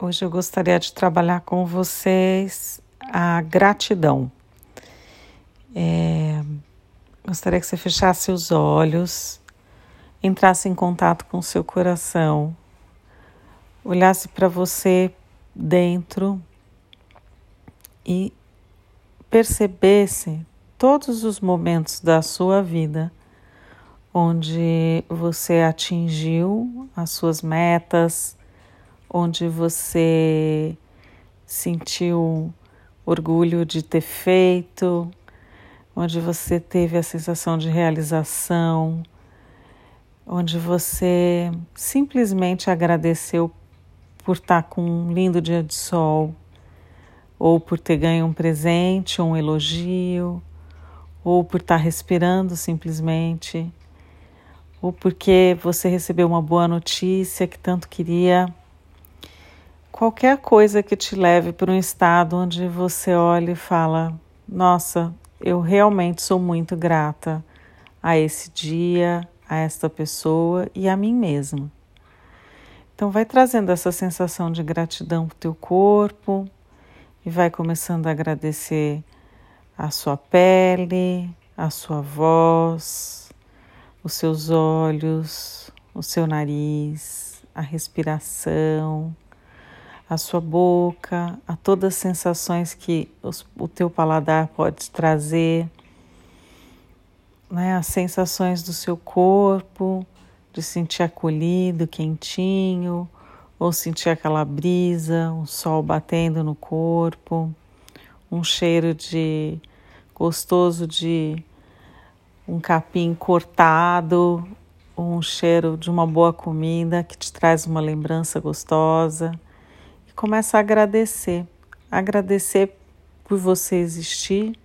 Hoje eu gostaria de trabalhar com vocês a gratidão. É, gostaria que você fechasse os olhos, entrasse em contato com seu coração, olhasse para você dentro e percebesse todos os momentos da sua vida onde você atingiu as suas metas, onde você sentiu orgulho de ter feito, onde você teve a sensação de realização, onde você simplesmente agradeceu por estar com um lindo dia de sol, ou por ter ganho um presente, um elogio, ou por estar respirando simplesmente, ou porque você recebeu uma boa notícia que tanto queria qualquer coisa que te leve para um estado onde você olha e fala: Nossa, eu realmente sou muito grata a esse dia, a esta pessoa e a mim mesma. Então, vai trazendo essa sensação de gratidão para o teu corpo e vai começando a agradecer a sua pele, a sua voz, os seus olhos, o seu nariz, a respiração a sua boca, a todas as sensações que os, o teu paladar pode trazer, né? as sensações do seu corpo, de sentir acolhido, quentinho, ou sentir aquela brisa, um sol batendo no corpo, um cheiro de gostoso de um capim cortado, um cheiro de uma boa comida que te traz uma lembrança gostosa começa a agradecer. Agradecer por você existir,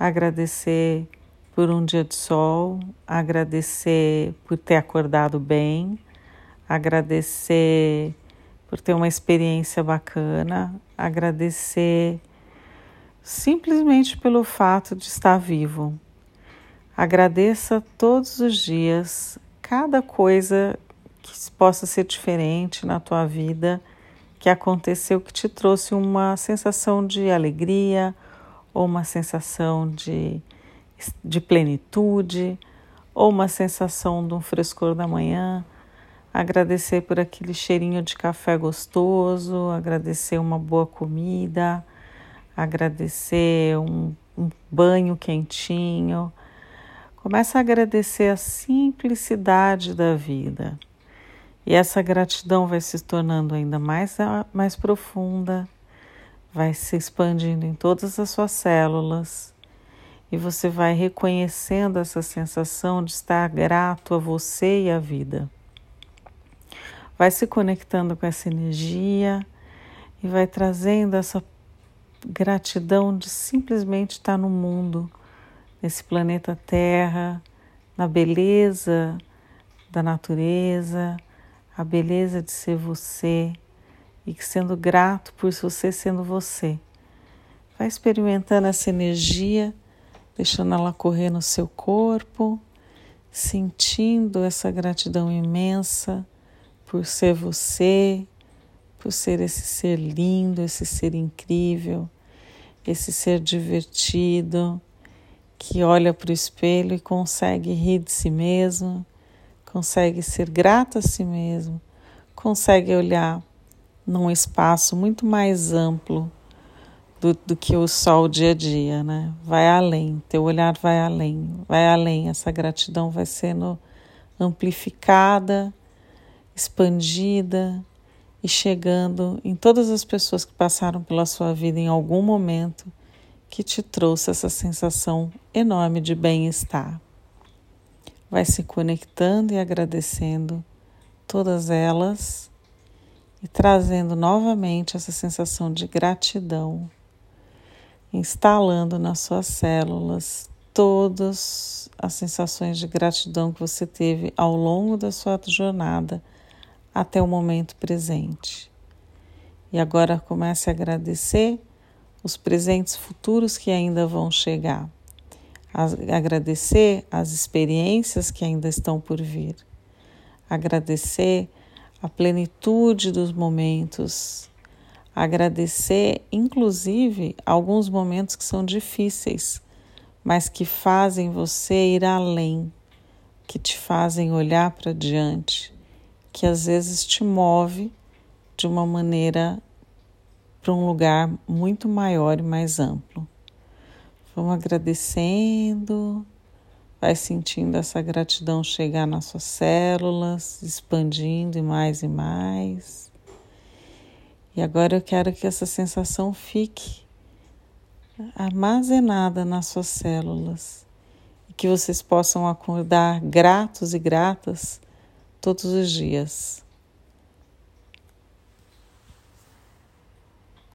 agradecer por um dia de sol, agradecer por ter acordado bem, agradecer por ter uma experiência bacana, agradecer simplesmente pelo fato de estar vivo. Agradeça todos os dias cada coisa que possa ser diferente na tua vida que aconteceu que te trouxe uma sensação de alegria ou uma sensação de, de plenitude ou uma sensação de um frescor da manhã. Agradecer por aquele cheirinho de café gostoso, agradecer uma boa comida, agradecer um, um banho quentinho. Começa a agradecer a simplicidade da vida. E essa gratidão vai se tornando ainda mais, mais profunda, vai se expandindo em todas as suas células e você vai reconhecendo essa sensação de estar grato a você e à vida. Vai se conectando com essa energia e vai trazendo essa gratidão de simplesmente estar no mundo, nesse planeta Terra, na beleza da natureza a beleza de ser você e que sendo grato por você sendo você. Vai experimentando essa energia, deixando ela correr no seu corpo, sentindo essa gratidão imensa por ser você, por ser esse ser lindo, esse ser incrível, esse ser divertido, que olha para o espelho e consegue rir de si mesmo consegue ser grato a si mesmo, consegue olhar num espaço muito mais amplo do, do que o sol dia a dia, né? Vai além, teu olhar vai além, vai além. Essa gratidão vai sendo amplificada, expandida e chegando em todas as pessoas que passaram pela sua vida em algum momento que te trouxe essa sensação enorme de bem-estar vai se conectando e agradecendo todas elas e trazendo novamente essa sensação de gratidão, instalando nas suas células todas as sensações de gratidão que você teve ao longo da sua jornada até o momento presente. E agora comece a agradecer os presentes futuros que ainda vão chegar agradecer as experiências que ainda estão por vir, agradecer a plenitude dos momentos, Agradecer, inclusive, alguns momentos que são difíceis, mas que fazem você ir além, que te fazem olhar para diante, que às vezes te move de uma maneira para um lugar muito maior e mais amplo. Vamos agradecendo, vai sentindo essa gratidão chegar nas suas células, expandindo e mais e mais. E agora eu quero que essa sensação fique armazenada nas suas células e que vocês possam acordar gratos e gratas todos os dias.